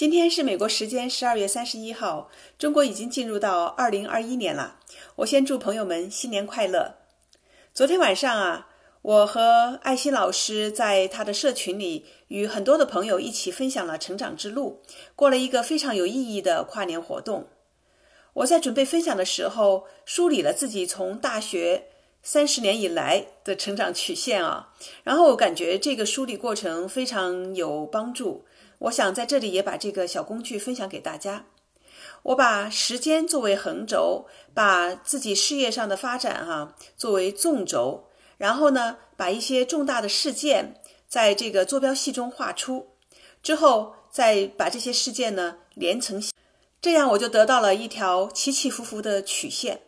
今天是美国时间十二月三十一号，中国已经进入到二零二一年了。我先祝朋友们新年快乐。昨天晚上啊，我和爱心老师在他的社群里与很多的朋友一起分享了成长之路，过了一个非常有意义的跨年活动。我在准备分享的时候，梳理了自己从大学三十年以来的成长曲线啊，然后我感觉这个梳理过程非常有帮助。我想在这里也把这个小工具分享给大家。我把时间作为横轴，把自己事业上的发展哈作为纵轴，然后呢，把一些重大的事件在这个坐标系中画出，之后再把这些事件呢连成线，这样我就得到了一条起起伏伏的曲线。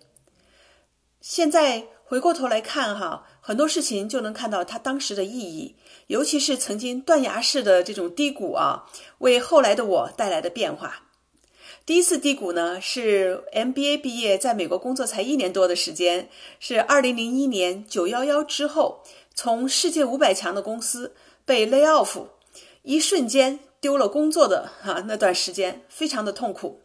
现在回过头来看哈。很多事情就能看到它当时的意义，尤其是曾经断崖式的这种低谷啊，为后来的我带来的变化。第一次低谷呢，是 MBA 毕业，在美国工作才一年多的时间，是2001年911之后，从世界五百强的公司被 lay off，一瞬间丢了工作的哈那段时间，非常的痛苦。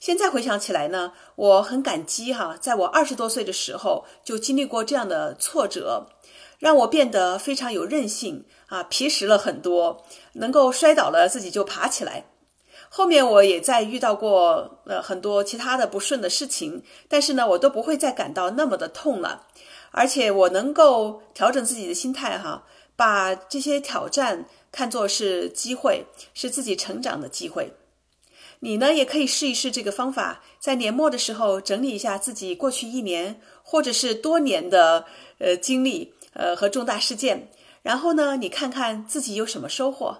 现在回想起来呢，我很感激哈，在我二十多岁的时候就经历过这样的挫折，让我变得非常有韧性啊，皮实了很多，能够摔倒了自己就爬起来。后面我也在遇到过呃很多其他的不顺的事情，但是呢，我都不会再感到那么的痛了，而且我能够调整自己的心态哈，把这些挑战看作是机会，是自己成长的机会。你呢也可以试一试这个方法，在年末的时候整理一下自己过去一年或者是多年的呃经历，呃和重大事件，然后呢你看看自己有什么收获。